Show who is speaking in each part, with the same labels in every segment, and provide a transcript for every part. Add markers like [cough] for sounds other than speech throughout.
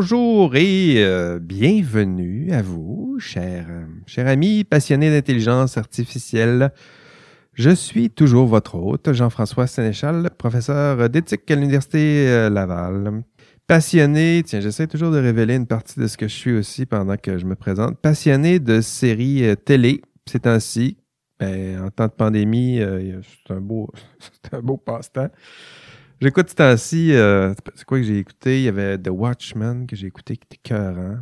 Speaker 1: bonjour et euh, bienvenue à vous, chers, chers amis passionnés d'intelligence artificielle. Je suis toujours votre hôte, Jean-François Sénéchal, professeur d'éthique à l'Université euh, Laval. Passionné, tiens, j'essaie toujours de révéler une partie de ce que je suis aussi pendant que je me présente. Passionné de séries euh, télé, ces temps-ci. Ben, en temps de pandémie, c'est un [laughs] c'est un beau passe-temps. J'écoute ce temps-ci, euh, c'est quoi que j'ai écouté? Il y avait The Watchmen que j'ai écouté qui était cœurant.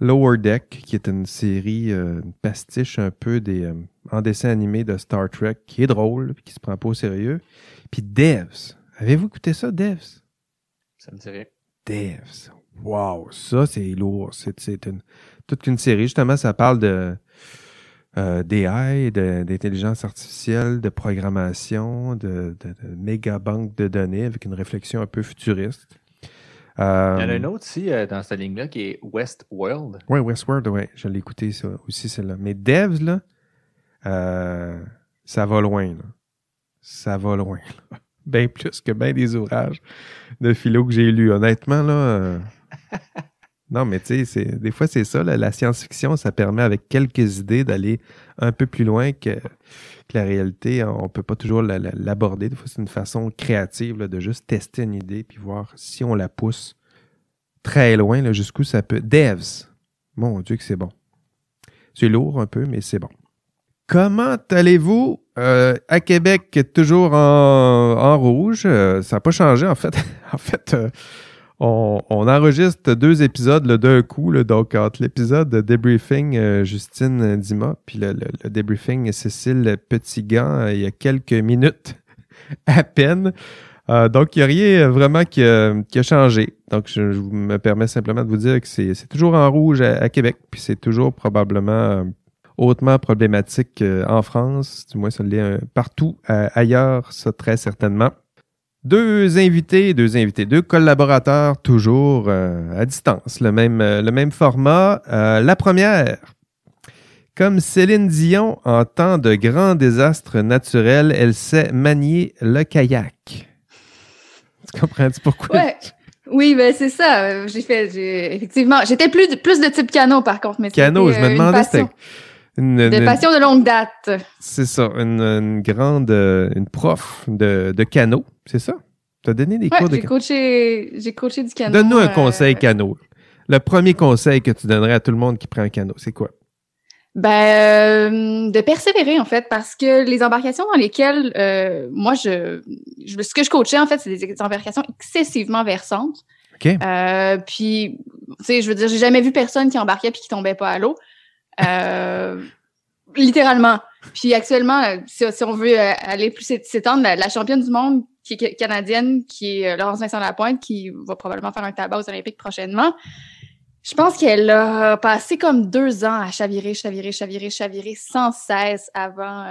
Speaker 1: Lower Deck, qui est une série, euh, une pastiche un peu des, euh, en dessin animé de Star Trek, qui est drôle, puis qui se prend pas au sérieux. Puis Devs. Avez-vous écouté ça, Devs?
Speaker 2: Ça me dirait.
Speaker 1: Devs. Wow, ça c'est lourd. C'est, c'est une, toute une série. Justement, ça parle de euh, d'AI, de- d'intelligence artificielle, de programmation, de, de, de méga banque de données avec une réflexion un peu futuriste. Euh,
Speaker 2: Il y en a une autre aussi euh, dans cette ligne-là qui est Westworld.
Speaker 1: Oui, Westworld, oui, je l'ai écouté ça aussi, celle-là. Mais Devs, là, euh, ça va loin, là. Ça va loin, là. [laughs] Bien plus que bien des ouvrages de philo que j'ai lus. Honnêtement, là. [laughs] Non, mais tu sais, des fois, c'est ça, la science-fiction, ça permet avec quelques idées d'aller un peu plus loin que, la réalité. On peut pas toujours la- la- l'aborder. Des fois, c'est une façon créative de juste tester une idée puis voir si on la pousse très loin, jusqu'où ça peut. Devs. Mon Dieu que c'est bon. C'est lourd un peu, mais c'est bon. Comment allez-vous? Euh, à Québec, toujours en, en rouge. Euh, ça n'a pas changé, en fait. [laughs] en fait, euh, on, enregistre deux épisodes d'un coup. là. donc, entre l'épisode de débriefing euh, Justine Dima, puis le, le- le débriefing Cécile Petitgant, euh, il y a quelques minutes [laughs] à peine. Euh, donc, il n'y a rien vraiment qui a, changé. Donc, je, je me permets simplement de vous dire que c'est toujours en rouge à, Québec, puis c'est toujours probablement euh, hautement problématique en France. Du moins, ça l'est euh, partout ailleurs, ça très certainement. Deux invités, deux invités, deux collaborateurs, toujours euh, à distance, le même, euh, le même format. Euh, la première, comme Céline Dion, en temps de grands désastres naturels, elle sait manier le kayak. Tu comprends-tu pourquoi?
Speaker 3: Ouais. Oui, ben c'est ça. J'ai fait, effectivement, j'étais plus de, plus de type canot par contre, mais
Speaker 1: Cano,
Speaker 3: c'était,
Speaker 1: je me demandais une,
Speaker 3: de
Speaker 1: une-
Speaker 3: passion de longue date.
Speaker 1: c'est ça, une, une grande, euh, une prof de, de canot, c'est ça? Tu as donné des
Speaker 3: Ouais,
Speaker 1: cours de
Speaker 3: j'ai
Speaker 1: canot.
Speaker 3: coaché, j'ai coaché du canot.
Speaker 1: Donne-nous un
Speaker 3: euh,
Speaker 1: conseil canot. Le premier conseil que tu donnerais à tout le monde qui prend un canot, c'est quoi?
Speaker 3: Ben, euh, de persévérer en fait, parce que les embarcations dans lesquelles euh, moi je, je- ce que je coachais en fait, c'est des embarcations excessivement versantes.
Speaker 1: OK?
Speaker 3: Euh, puis, tu sais, je veux dire, j'ai jamais vu personne qui embarquait puis qui tombait pas à l'eau. Euh, littéralement. Puis actuellement, euh, si, on veut euh, aller plus s'é- s'étendre, la, la championne du monde qui est ca- canadienne, qui est Laurence Vincent Lapointe, qui va probablement faire un tabac aux Olympiques prochainement. Je pense qu'elle a passé comme deux ans à chavirer, chavirer, chavirer, chavirer sans cesse avant,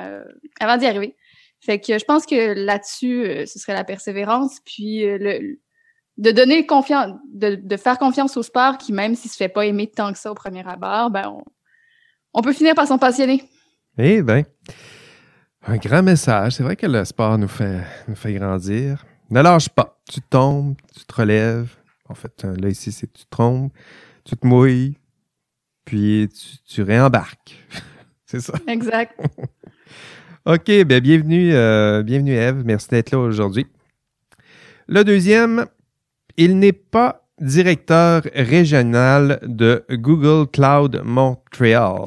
Speaker 3: d'y arriver. Fait que je pense que là-dessus, ce serait la persévérance, puis de donner confiance, de, de faire confiance au sport qui, même s'il se fait pas aimer tant que ça au premier abord, ben on, on peut finir par s'en passionner.
Speaker 1: Eh bien, un grand message. C'est vrai que le sport nous fait, nous fait grandir. Ne lâche pas. Tu tombes, tu te relèves. En fait, là, ici, c'est tu te trompes, tu te mouilles, puis tu, tu réembarques. [laughs] c'est ça.
Speaker 3: Exact. [laughs]
Speaker 1: OK, ben bienvenue, euh, bienvenue Eve. Merci d'être là aujourd'hui. Le deuxième, il n'est pas directeur régional de Google Cloud Montréal.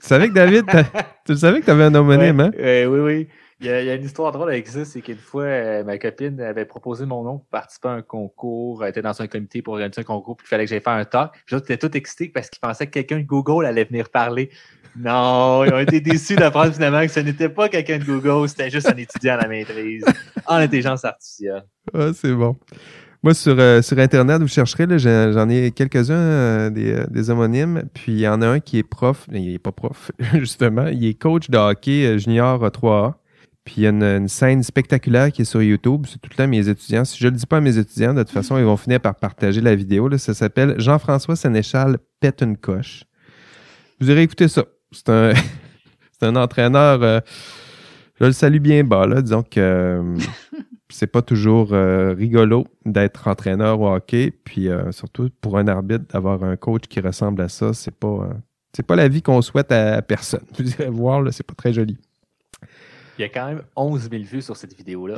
Speaker 1: Tu savais que David, [laughs] tu savais que tu avais un homonyme, hein?
Speaker 2: Ouais, euh, oui, oui. Il y, a, il y a une histoire drôle avec ça, c'est qu'une fois, euh, ma copine avait proposé mon nom pour participer à un concours. Elle était dans un comité pour organiser un concours, puis il fallait que j'aille faire un talk. Puis était tout excité parce qu'il pensait que quelqu'un de Google allait venir parler. Non, ils ont été [laughs] déçus d'apprendre finalement que ce n'était pas quelqu'un de Google, c'était juste un étudiant à la maîtrise en intelligence artificielle.
Speaker 1: Ah, c'est bon. Moi, sur, euh, sur Internet, vous chercherez, j'en ai quelques-uns euh, des, euh, des homonymes. Puis il y en a un qui est prof. Il est pas prof, [laughs] justement. Il est coach de hockey junior euh, 3A. Puis il y a une, scène spectaculaire qui est sur YouTube. C'est tout le temps mes étudiants. Si je le dis pas à mes étudiants, de toute façon, ils vont finir par partager la vidéo. Ça s'appelle Jean-François Sénéchal pète une coche. Vous irez écouter ça. C'est un, [laughs] un entraîneur. je le salue bien bas, là. Disons que. [laughs] c'est pas toujours euh, rigolo d'être entraîneur au hockey, puis euh, surtout pour un arbitre d'avoir un coach qui ressemble à ça, c'est pas euh, c'est pas la vie qu'on souhaite à personne. [laughs] Vous irez voir, c'est pas très joli.
Speaker 2: Il y a quand même 11 000 vues sur cette vidéo-là.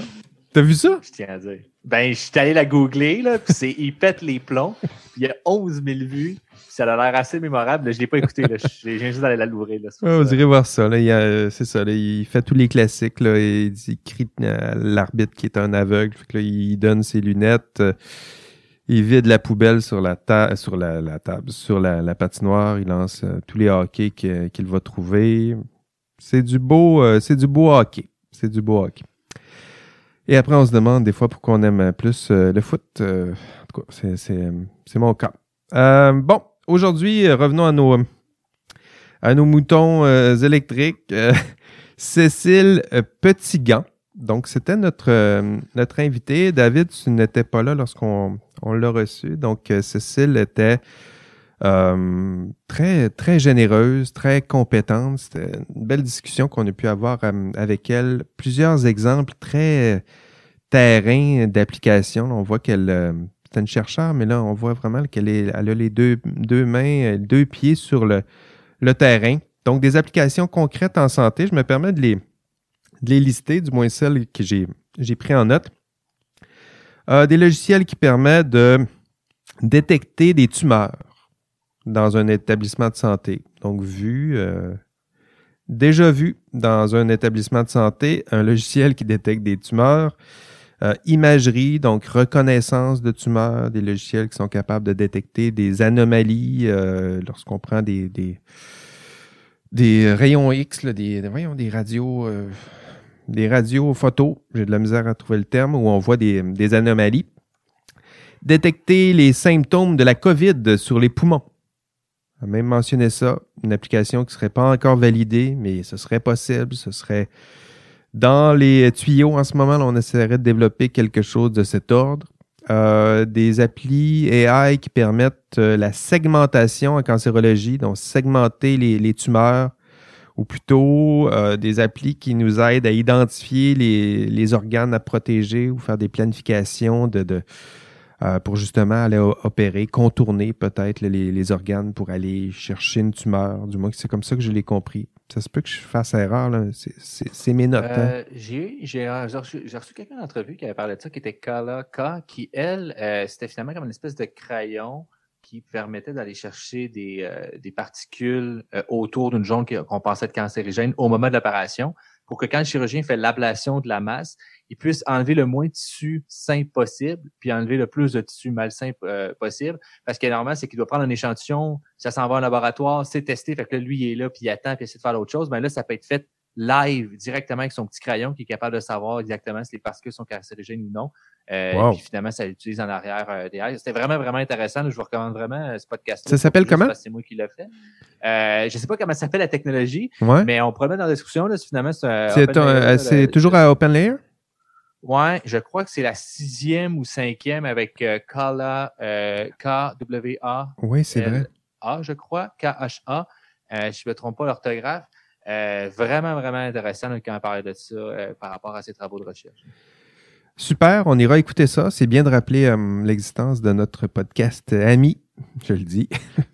Speaker 1: T'as vu ça?
Speaker 2: Je tiens à dire. Ben, je suis allé la googler, là, puis c'est il pète les plombs. Il y a 11 000 vues. puis Ça a l'air assez mémorable. là. Je l'ai pas écouté. Là. Viens juste d'aller la l'ouvrir. Là,
Speaker 1: Ouais, vous irez voir ça. Là. Il y a, c'est ça. Là. Il fait tous les classiques. Là. Il, crie à l'arbitre qui est un aveugle. Fait que là, il donne ses lunettes. euh, Il vide la poubelle sur la, ta- sur la, la table, sur la, la patinoire. Il lance euh, tous les hockey que- qu'il va trouver. C'est du beau, euh, c'est du beau hockey. C'est du beau hockey. Et après, on se demande des fois pourquoi on aime plus euh, le foot. Euh, en tout cas, c'est, euh, mon cas. Euh, bon, aujourd'hui, euh, revenons à nos, à nos moutons euh, électriques. Euh, [laughs] Cécile euh, Petitgant. Donc, c'était notre, euh, notre invité. David, tu n'étais pas là lorsqu'on on l'a reçu. Donc, euh, Cécile était euh, très, très généreuse, très compétente. C'était une belle discussion qu'on a pu avoir euh, avec elle. Plusieurs exemples très terrain d'application. On voit qu'elle euh, c'est une chercheure, mais là, on voit vraiment qu'elle est, elle a les deux, deux mains, euh, deux pieds sur le, le terrain. Donc, des applications concrètes en santé. Je me permets de les, de les lister, du moins celles que j'ai, j'ai pris en note. Euh, des logiciels qui permettent de détecter des tumeurs dans un établissement de santé. Donc, vu, euh, déjà vu dans un établissement de santé, un logiciel qui détecte des tumeurs. Euh, imagerie, donc reconnaissance de tumeurs, des logiciels qui sont capables de détecter des anomalies euh, lorsqu'on prend des, des, des rayons X, là, des, voyons, des radios, euh, des radios photos, j'ai de la misère à trouver le terme, où on voit des, des anomalies. Détecter les symptômes de la COVID sur les poumons. Même mentionné ça, une application qui serait pas encore validée, mais ce serait possible, ce serait dans les tuyaux en ce moment, on essaierait de développer quelque chose de cet ordre. Euh, des applis AI qui permettent euh, la segmentation en cancérologie, donc segmenter les, tumeurs, ou plutôt euh, des applis qui nous aident à identifier les, organes à protéger ou faire des planifications de euh, pour justement aller opérer, contourner peut-être les, organes pour aller chercher une tumeur. Du moins, c'est comme ça que je l'ai compris. Ça se peut que je fasse erreur, là. C'est- mes notes. hein.
Speaker 2: Euh, j'ai j'ai reçu, reçu quelqu'un d'entrevue qui avait parlé de ça, qui était Kala K, qui, elle, euh, c'était finalement comme une espèce de crayon qui permettait d'aller chercher des, euh, particules autour d'une zone qu'on pensait être cancérigène au moment de l'opération pour que quand le chirurgien fait l'ablation de la masse, il puisse enlever le moins de tissu sain possible, puis enlever le plus de tissu malsain euh, possible. Parce que normalement, c'est qu'il doit prendre un échantillon, ça s'en va au laboratoire, c'est testé, fait que là, lui, il est là, puis il attend, puis il essaie de faire l'autre chose. Mais là, ça peut être fait live, directement avec son petit crayon, qui est capable de savoir exactement si les particules sont cancérigènes ou non. Euh,
Speaker 1: Wow.
Speaker 2: Puis finalement, ça l'utilise en arrière euh, derrière. C'était vraiment, vraiment intéressant. Je vous recommande vraiment euh, ce podcast
Speaker 1: Ça s'appelle comment?
Speaker 2: C'est moi qui l'ai fait. Euh, je sais pas comment ça s'appelle la technologie,
Speaker 1: Ouais.
Speaker 2: mais on mettre dans la discussion. Là, si finalement, c'est
Speaker 1: C'est
Speaker 2: open layer,
Speaker 1: euh, toujours à OpenLayer?
Speaker 2: Ouais, je crois que c'est la sixième ou cinquième avec euh, Kala, euh, K-W-A.
Speaker 1: Oui, c'est vrai.
Speaker 2: A, je crois, K-H-A. Euh, je ne me trompe pas l'orthographe. Euh, vraiment, vraiment intéressant là, quand on parlait de ça par rapport à ses travaux de recherche.
Speaker 1: Super, on ira écouter ça. C'est bien de rappeler l'existence de notre podcast ami, je le dis. [laughs]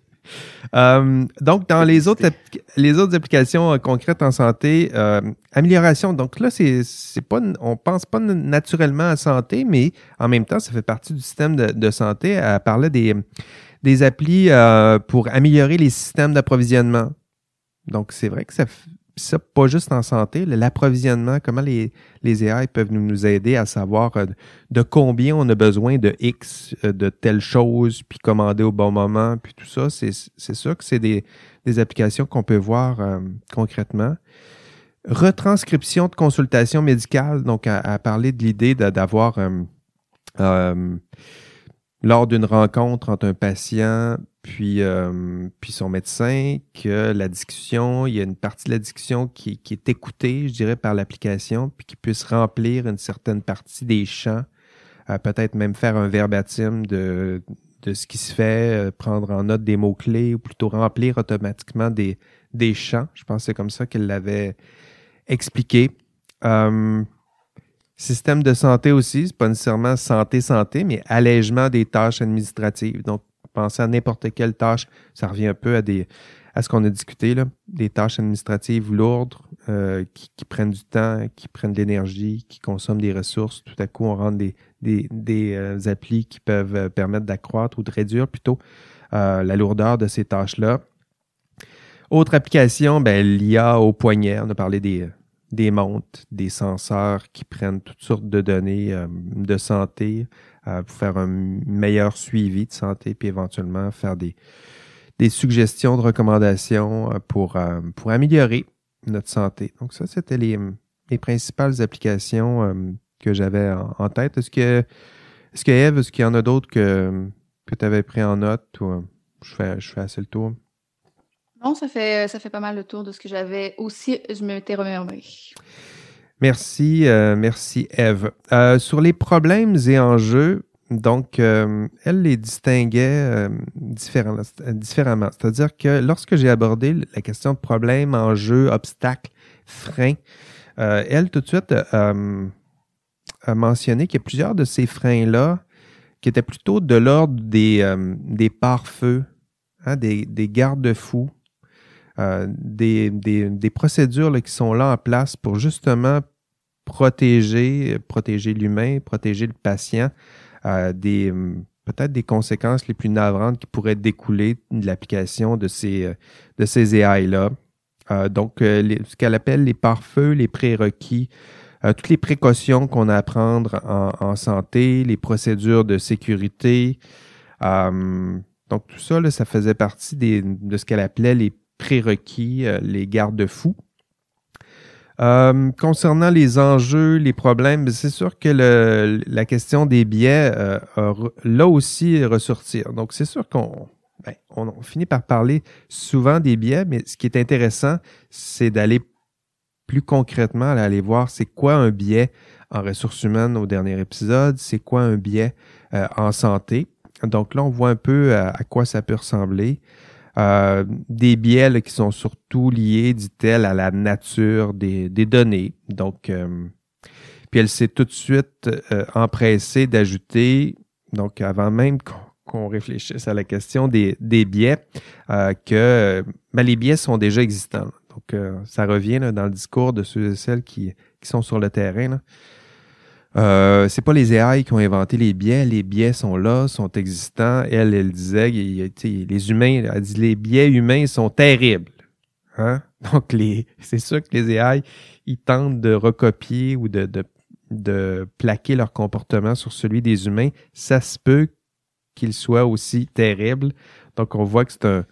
Speaker 1: Euh, donc, dans les autres, les autres applications euh, concrètes en santé, euh, amélioration. Donc là, c'est, c'est pas, on pense pas naturellement à santé, mais en même temps, ça fait partie du système de, santé. Elle parlait des, des applis pour améliorer les systèmes d'approvisionnement. Donc, c'est vrai que ça, ça pas juste en santé, l'approvisionnement, comment les, les AI peuvent nous, aider à savoir euh, de combien on a besoin de X, euh, de telle chose, puis commander au bon moment, puis tout ça. C'est sûr que c'est des, des applications qu'on peut voir euh, concrètement. Retranscription de consultation médicale, donc à, parler de l'idée d'avoir lors d'une rencontre entre un patient puis, euh, puis son médecin que la discussion, il y a une partie de la discussion qui, qui est écoutée, je dirais, par l'application, puis qui puisse remplir une certaine partie des champs, euh, peut-être même faire un verbatim de, de ce qui se fait, euh, prendre en note des mots-clés, ou plutôt remplir automatiquement des, des champs. Je pense que c'est comme ça qu'elle l'avait expliqué. Euh, Système de santé aussi, c'est pas nécessairement santé-santé, mais allègement des tâches administratives. Donc, pensez à n'importe quelle tâche, ça revient un peu à ce qu'on a discuté, des tâches administratives lourdes euh, qui, prennent du temps, qui prennent de l'énergie, qui consomment des ressources. Tout à coup, on rentre des, euh, applis qui peuvent euh, permettre d'accroître ou de réduire plutôt la lourdeur de ces tâches-là. Autre application, ben, l'IA au poignet. On a parlé des, des montres, des senseurs qui prennent toutes sortes de données de santé pour faire un meilleur suivi de santé, puis éventuellement faire des, des suggestions de recommandations pour, pour améliorer notre santé. Donc ça, c'était les, les principales applications que j'avais en, tête. Est-ce que, est-ce que Eve, est-ce qu'il y en a d'autres que, que tu avais pris en note ou je fais, je fais assez le tour?
Speaker 3: Non, ça fait, ça fait pas mal le tour de ce que j'avais aussi, je m'étais remémoré.
Speaker 1: Merci, euh, merci Eve. Euh, sur les problèmes et enjeux, donc, euh, elle les distinguait différemment. C'est-à-dire que lorsque j'ai abordé la question de problèmes, enjeux, obstacles, freins, elle tout de suite a mentionné qu'il y a plusieurs de ces freins-là qui étaient plutôt de l'ordre des, des pare-feux, hein, des, garde-fous, des, procédures qui sont là en place pour justement protéger, protéger l'humain, protéger le patient euh, des peut-être des conséquences les plus navrantes qui pourraient découler de l'application de ces, de ces AI-là. Euh, donc, ce qu'elle appelle les pare-feux, les prérequis, toutes les précautions qu'on a à prendre en, santé, les procédures de sécurité. donc, tout ça, là, ça faisait partie de ce qu'elle appelait les prérequis, euh, les garde-fous. Euh, concernant les enjeux, les problèmes, c'est sûr que le, la question des biais euh, là aussi ressortir. Donc, c'est sûr qu'on ben, on, finit par parler souvent des biais, mais ce qui est intéressant, c'est d'aller plus concrètement, aller voir c'est quoi un biais en ressources humaines au dernier épisode, c'est quoi un biais en santé. Donc là, on voit un peu à quoi ça peut ressembler. Euh, des biais qui sont surtout liés, dit-elle, à la nature des, données. Donc, euh, puis elle s'est tout de suite euh, empressée d'ajouter, donc avant même qu'on réfléchisse à la question des, des biais, que ben, les biais sont déjà existants. Donc, ça revient dans le discours de ceux et celles qui sont sur le terrain. Euh, c'est pas les AI qui ont inventé les biais, les biais sont là, sont existants. Elle, elle disait, les humains, elle dit les biais humains sont terribles. Hein? [laughs] Donc les, c'est sûr que les AI, ils tentent de recopier ou de, de, de plaquer leur comportement sur celui des humains. Ça se peut qu'il soit aussi terrible. Donc on voit que c'est un,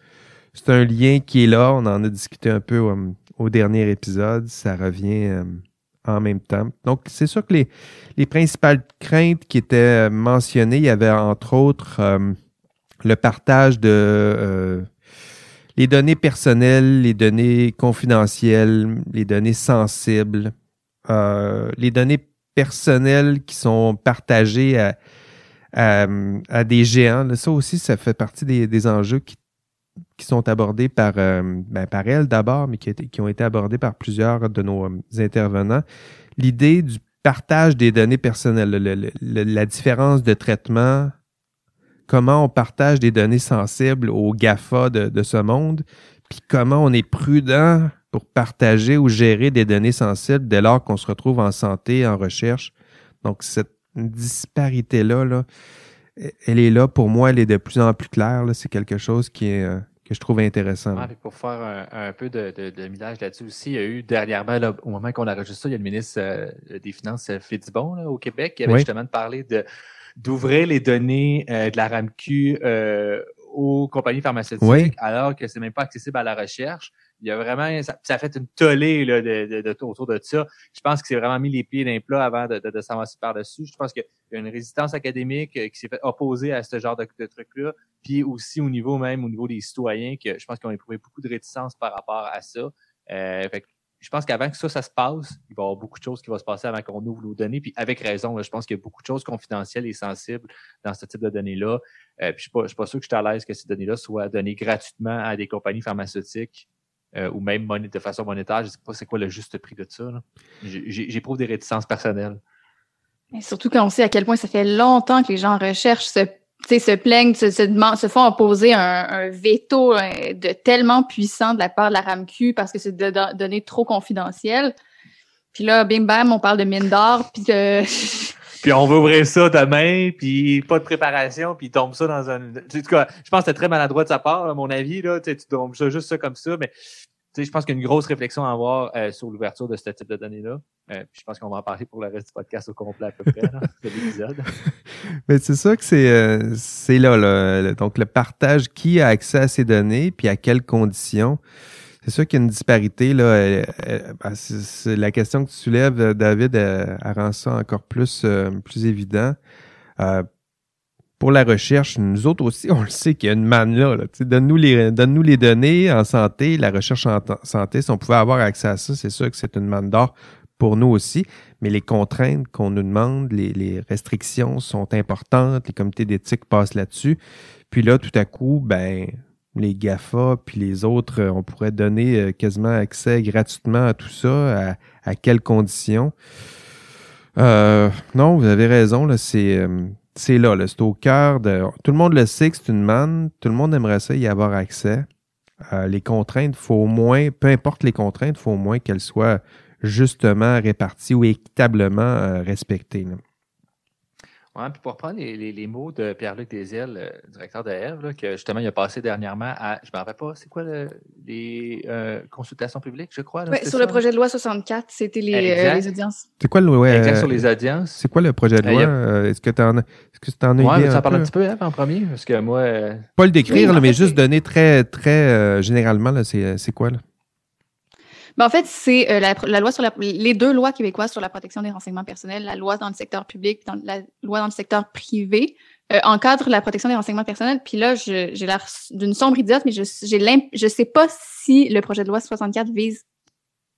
Speaker 1: c'est un lien qui est là. On en a discuté un peu euh, au dernier épisode. Ça revient. Euh, en même temps. Donc, c'est sûr que les, les principales craintes qui étaient mentionnées, il y avait entre autres euh, le partage de euh, les données personnelles, les données confidentielles, les données sensibles, euh, les données personnelles qui sont partagées à, à, des géants. ça aussi, ça fait partie des enjeux qui qui sont abordés par, euh, ben, par elle d'abord, mais qui, ont été abordés par plusieurs de nos euh, intervenants. L'idée du partage des données personnelles, la différence de traitement, comment on partage des données sensibles aux GAFA de, ce monde, puis comment on est prudent pour partager ou gérer des données sensibles dès lors qu'on se retrouve en santé, en recherche. Donc, cette disparité-là, là, elle est là pour moi, elle est de plus en plus claire. C'est quelque chose qui est, euh, que je trouve intéressant.
Speaker 2: pour faire un, peu de, de, de millage là-dessus aussi, il y a eu dernièrement, au moment qu'on a enregistré ça, il y a le ministre euh, des Finances euh, Fitzbon là, au Québec qui avait justement parlé de d'ouvrir les données de la RAMQ aux compagnies pharmaceutiques alors que c'est même pas accessible à la recherche il y a vraiment, ça, ça a fait une tollée là, de, de, autour de ça. Je pense que c'est vraiment mis les pieds d'un plat avant de, de, de s'avancer par-dessus. Je pense qu'il y a une résistance académique euh, qui s'est fait opposer à ce genre de, de trucs-là. Puis aussi au niveau même, au niveau des citoyens, que je pense qu'ils ont éprouvé beaucoup de réticence par rapport à ça. Euh, fait je pense qu'avant que ça, ça se passe, il va y avoir beaucoup de choses qui vont se passer avant qu'on ouvre nos données. Puis avec raison, je pense qu'il y a beaucoup de choses confidentielles et sensibles dans ce type de données-là. Euh, puis je suis pas, suis pas sûr que je suis à l'aise que ces données-là soient données gratuitement à des compagnies pharmaceutiques euh, ou même de façon monétaire. Je sais pas c'est quoi le juste prix de ça. J'éprouve des réticences personnelles.
Speaker 3: Surtout quand on sait à quel point ça fait longtemps que les gens recherchent se, se plaignent, se, se, demandent, se font opposer un, un, veto euh, de tellement puissant de la part de la RAMQ parce que c'est de, données trop confidentielles. Puis là, bim bam, on parle de mine d'or, puis de... [laughs]
Speaker 2: puis on veut ouvrir ça demain, puis pas de préparation, puis tombe ça dans un... En tout je pense que c'était très maladroit de sa part, à mon avis, là, tu tombes ça juste ça comme ça, mais je pense qu'il y a une grosse réflexion à avoir euh, sur l'ouverture de ce type de données-là. Euh, je pense qu'on va en parler pour le reste du podcast au complet à peu près, là, de l'épisode. [laughs]
Speaker 1: Mais c'est ça que c'est euh, c'est là, là, donc le partage, qui a accès à ces données, puis à quelles conditions. C'est sûr qu'il y a une disparité. Là, ben, c'est, la question que tu soulèves, David, elle, rend ça encore plus, plus évident pour la recherche, nous autres aussi, on le sait qu'il y a une manne là. donne-nous les, donne-nous les données en santé, la recherche en santé. Si on pouvait avoir accès à ça, c'est sûr que c'est une manne d'or pour nous aussi. Mais les contraintes qu'on nous demande, les, les, restrictions sont importantes. Les comités d'éthique passent là-dessus. Puis là, tout à coup, ben, les GAFA puis les autres, on pourrait donner euh, quasiment accès gratuitement à tout ça. À, à quelles conditions? Euh, non, vous avez raison. Là, c'est euh, c'est là, c'est au cœur de. Tout le monde le sait que c'est une manne, tout le monde aimerait ça y avoir accès. Les contraintes, faut au moins, peu importe les contraintes, faut au moins qu'elles soient justement réparties ou équitablement euh, respectées.
Speaker 2: Ouais, puis pour reprendre les, les, mots de Pierre-Luc Desiel, le directeur de Eve, que justement il a passé dernièrement à, je ne me rappelle pas, c'est quoi les euh, consultations publiques, je crois?
Speaker 3: Oui, sur le projet de loi 64, c'était les, euh, les, audiences.
Speaker 1: C'est quoi le
Speaker 2: ouais, exact, sur les audiences.
Speaker 1: C'est quoi le projet de loi? Euh, est-ce que tu en, est que en as
Speaker 2: ouais,
Speaker 1: idée?
Speaker 2: ça parle un petit peu hein, en premier, parce que moi.
Speaker 1: Pas le décrire, mais juste donner très, très généralement, c'est quoi? Là?
Speaker 3: Ben, en fait, c'est euh, la, loi sur la, les deux lois québécoises sur la protection des renseignements personnels, la loi dans le secteur public, dans, la loi dans le secteur privé, euh, encadrent la protection des renseignements personnels. Puis là, j'ai l'air d'une sombre idiote, mais je je sais pas si le projet de loi 64 vise.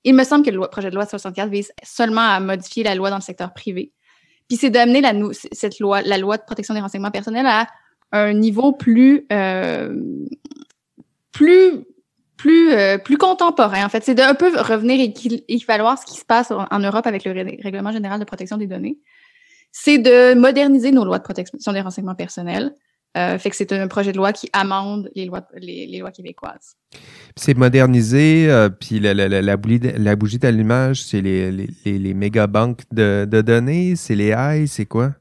Speaker 3: Il me semble que le projet de loi 64 vise seulement à modifier la loi dans le secteur privé. Puis c'est d'amener la cette loi, la loi de protection des renseignements personnels à un niveau plus euh, plus plus euh, plus contemporain. En fait, c'est d'un peu revenir équivaloir ce qui se passe en, Europe avec le règlement général de protection des données. C'est de moderniser nos lois de protection des renseignements personnels. Euh, fait que c'est un projet de loi qui amende les lois les, lois québécoises.
Speaker 1: C'est modernisé, euh, puis la, la, la, la bougie d'allumage, c'est les, les, les, méga banques de, de données, c'est les AI, c'est quoi?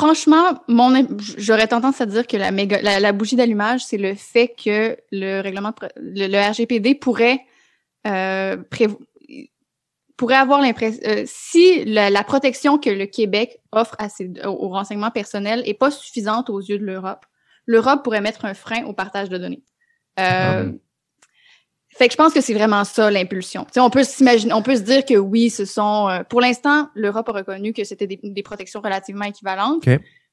Speaker 3: Franchement, mon j'aurais tendance à dire que la, méga, la, bougie d'allumage, c'est le fait que le règlement, le, RGPD pourrait euh, pourrait avoir l'impression euh, si la, protection que le Québec offre à ses, aux renseignements personnels est pas suffisante aux yeux de l'Europe, l'Europe pourrait mettre un frein au partage de données. Euh, ah fait que je pense que c'est vraiment ça l'impulsion. on peut s'imaginer, on peut se dire que oui, ce sont. Euh, pour l'instant, l'Europe a reconnu que c'était des, protections relativement équivalentes.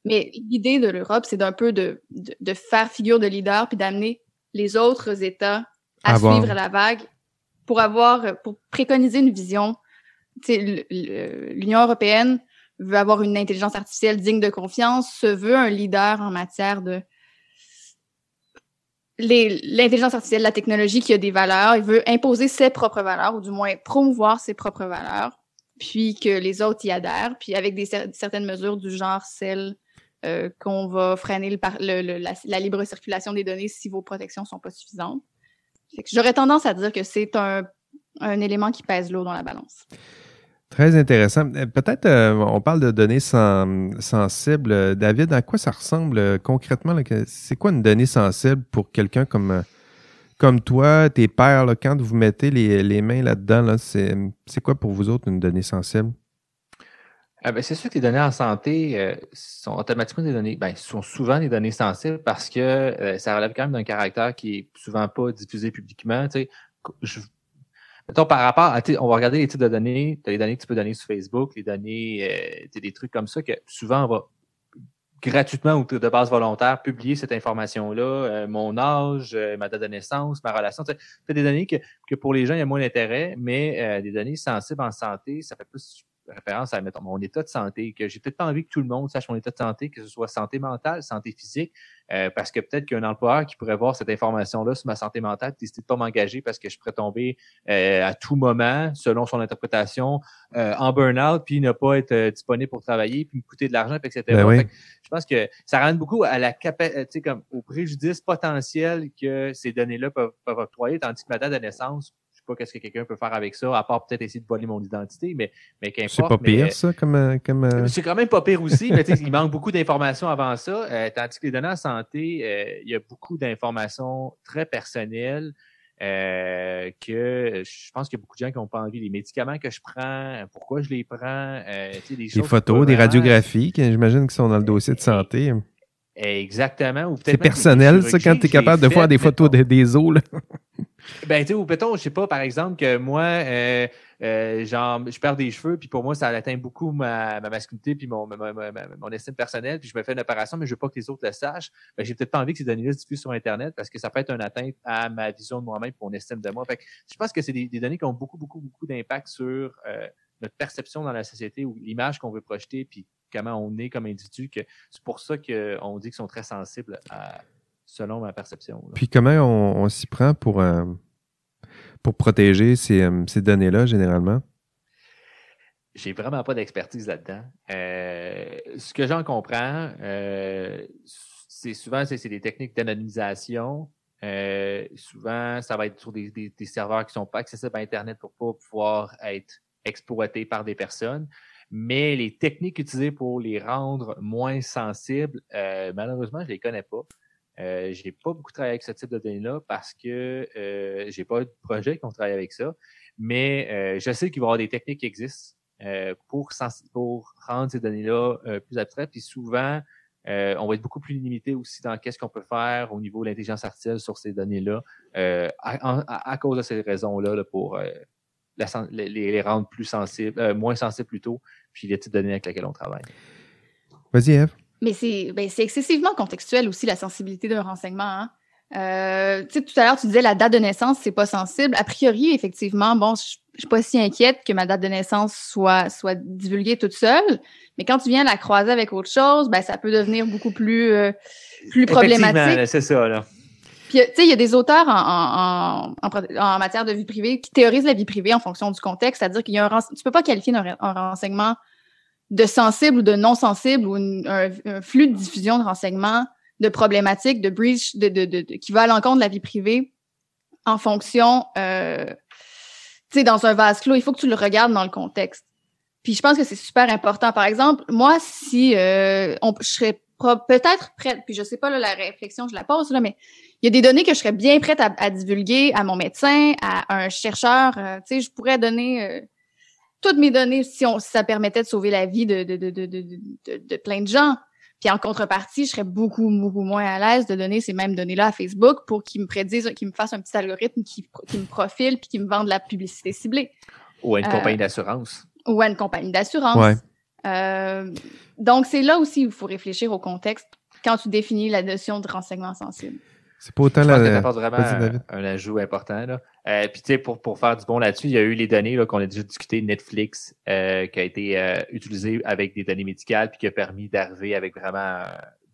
Speaker 3: Mais l'idée de l'Europe, c'est d'un peu de, de, faire figure de leader puis d'amener les autres États à, suivre la vague pour avoir, pour préconiser une vision. L'Union européenne veut avoir une intelligence artificielle digne de confiance, se veut un leader en matière de l'intelligence artificielle, la technologie qui a des valeurs, il veut imposer ses propres valeurs, ou du moins promouvoir ses propres valeurs, puis que les autres y adhèrent, puis avec des certaines mesures du genre celle euh, qu'on va freiner le, la, libre circulation des données si vos protections sont pas suffisantes. J'aurais tendance à dire que c'est un, un élément qui pèse lourd dans la balance.
Speaker 1: Très intéressant. Euh, peut-être euh, on parle de données sensibles. David, à quoi ça ressemble euh, concrètement? C'est quoi une donnée sensible pour quelqu'un comme, comme toi, tes pères, quand vous mettez les, mains là-dedans, là, c'est quoi pour vous autres une donnée sensible?
Speaker 2: Ah ben, c'est sûr que les données en santé sont automatiquement des données, ben, sont souvent des données sensibles parce que ça relève quand même d'un caractère qui est souvent pas diffusé publiquement. Tu sais, je, Mettons, par rapport à, on va regarder les types de données, les données que tu peux donner sur Facebook, les données, euh, des trucs comme ça que souvent on va gratuitement ou de base volontaire publier cette information-là, euh, mon âge, euh, ma date de naissance, ma relation. C'est des données que, que pour les gens, il y a moins d'intérêt, mais des données sensibles en santé, ça fait plus référence à mettons, mon état de santé, que j'ai peut-être pas envie que tout le monde sache mon état de santé, que ce soit santé mentale, santé physique, euh, parce que peut-être qu'un employeur qui pourrait voir cette information-là sur ma santé mentale, décider de pas m'engager parce que je pourrais tomber euh, à tout moment, selon son interprétation, euh, en burn-out, puis ne pas être disponible pour travailler, puis me coûter de l'argent, etc.
Speaker 1: Ben
Speaker 2: je pense que ça ramène beaucoup à la capacité, comme au préjudice potentiel que ces données-là peuvent, peuvent octroyer, tandis que ma date de naissance pas qu'est-ce que quelqu'un peut faire avec ça, à part peut-être essayer de voler mon identité, mais, mais qu'importe.
Speaker 1: C'est pas pire, ça, comme. Euh, comme euh,
Speaker 2: C'est quand même pas pire aussi, mais il manque beaucoup d'informations avant ça. Euh, tandis que les données en santé, il y a beaucoup d'informations très personnelles. que je pense qu'il y a beaucoup de gens qui n'ont pas envie. Les médicaments que je prends, pourquoi je les prends, des,
Speaker 1: des photos, des radiographies, j'imagine qu'ils sont dans le dossier de santé.
Speaker 2: Exactement.
Speaker 1: C'est personnel, ça, quand tu es capable de faire des photos des os. Là.
Speaker 2: Ben, tu sais, ou peut-être, je sais pas, par exemple, que moi, euh, euh, genre, je perds des cheveux, puis pour moi, ça atteint beaucoup ma, ma masculinité, puis mon, mon estime personnelle, puis je me fais une opération, mais je veux pas que les autres le sachent. Ben, j'ai peut-être pas envie que ces données-là se diffusent sur Internet parce que ça peut être une atteinte à ma vision de moi-même, mon estime de moi. Fait que je pense que c'est des, données qui ont beaucoup, beaucoup, beaucoup d'impact sur euh, notre perception dans la société ou l'image qu'on veut projeter, puis comment on est comme individu. Que c'est pour ça qu'on dit qu'ils sont très sensibles à selon ma perception.
Speaker 1: Puis comment on, s'y prend pour, euh, pour protéger ces, euh, ces données-là, généralement?
Speaker 2: J'ai vraiment pas d'expertise là-dedans. Euh, ce que j'en comprends, c'est souvent c'est des techniques d'anonymisation. souvent, ça va être sur des, des, serveurs qui ne sont pas accessibles à Internet pour pas pouvoir être exploités par des personnes. Mais les techniques utilisées pour les rendre moins sensibles, malheureusement, je ne les connais pas. Euh, j'ai pas beaucoup travaillé avec ce type de données-là parce que euh, j'ai pas de projet qui ont travaillé avec ça. Mais euh, je sais qu'il va y avoir des techniques qui existent euh, pour, rendre ces données-là euh, plus abstraites. Puis souvent, on va être beaucoup plus limité aussi dans qu'est-ce qu'on peut faire au niveau de l'intelligence artificielle sur ces données-là à, cause de ces raisons-là là, pour les, rendre plus sensibles, moins sensibles plutôt, puis les types de données avec lesquels on travaille.
Speaker 1: Vas-y, Eve.
Speaker 3: Mais c'est ben, excessivement contextuel aussi, la sensibilité d'un renseignement. Hein. Euh, tout à l'heure, tu disais la date de naissance, c'est pas sensible. A priori, effectivement, bon, je, suis pas si inquiète que ma date de naissance soit, soit divulguée toute seule. Mais quand tu viens la croiser avec autre chose, ben, ça peut devenir beaucoup plus, euh, plus problématique.
Speaker 2: c'est ça, là.
Speaker 3: Puis, tu sais, il y a des auteurs en, en, en, matière de vie privée qui théorisent la vie privée en fonction du contexte, c'est-à-dire qu'il y a un tu peux pas qualifier un, un renseignement de sensible ou de non sensible ou un, flux de diffusion de renseignements, de problématiques, de breach, de, de, de, qui va à l'encontre de la vie privée en fonction, euh, tu sais, dans un vase clos, il faut que tu le regardes dans le contexte. Puis je pense que c'est super important. Par exemple, moi, si euh, on, je serais peut-être prête, puis je sais pas là, la réflexion, je la pose là, mais il y a des données que je serais bien prête à, divulguer à mon médecin, à un chercheur. Euh, tu sais, je pourrais donner euh, toutes mes données si, on, ça permettait de sauver la vie de, de, de, de, plein de gens. Puis en contrepartie, je serais beaucoup, beaucoup moins à l'aise de donner ces mêmes données-là à Facebook pour qu'ils me prédisent, qu'ils me fassent un petit algorithme qui, qui me profile puis qui me vende de la publicité ciblée.
Speaker 2: Ou à une compagnie d'assurance.
Speaker 3: Ou à une compagnie d'assurance. Euh, donc, c'est là aussi où il faut réfléchir au contexte quand tu définis la notion de renseignement sensible.
Speaker 1: C'est pas autant la.
Speaker 2: Ça vraiment un, ajout important. Là. Euh, puis tu sais, pour, pour faire du bon là-dessus, il y a eu les données qu'on a déjà discuté, Netflix, euh, qui a été euh, utilisé avec des données médicales, puis qui a permis d'arriver avec vraiment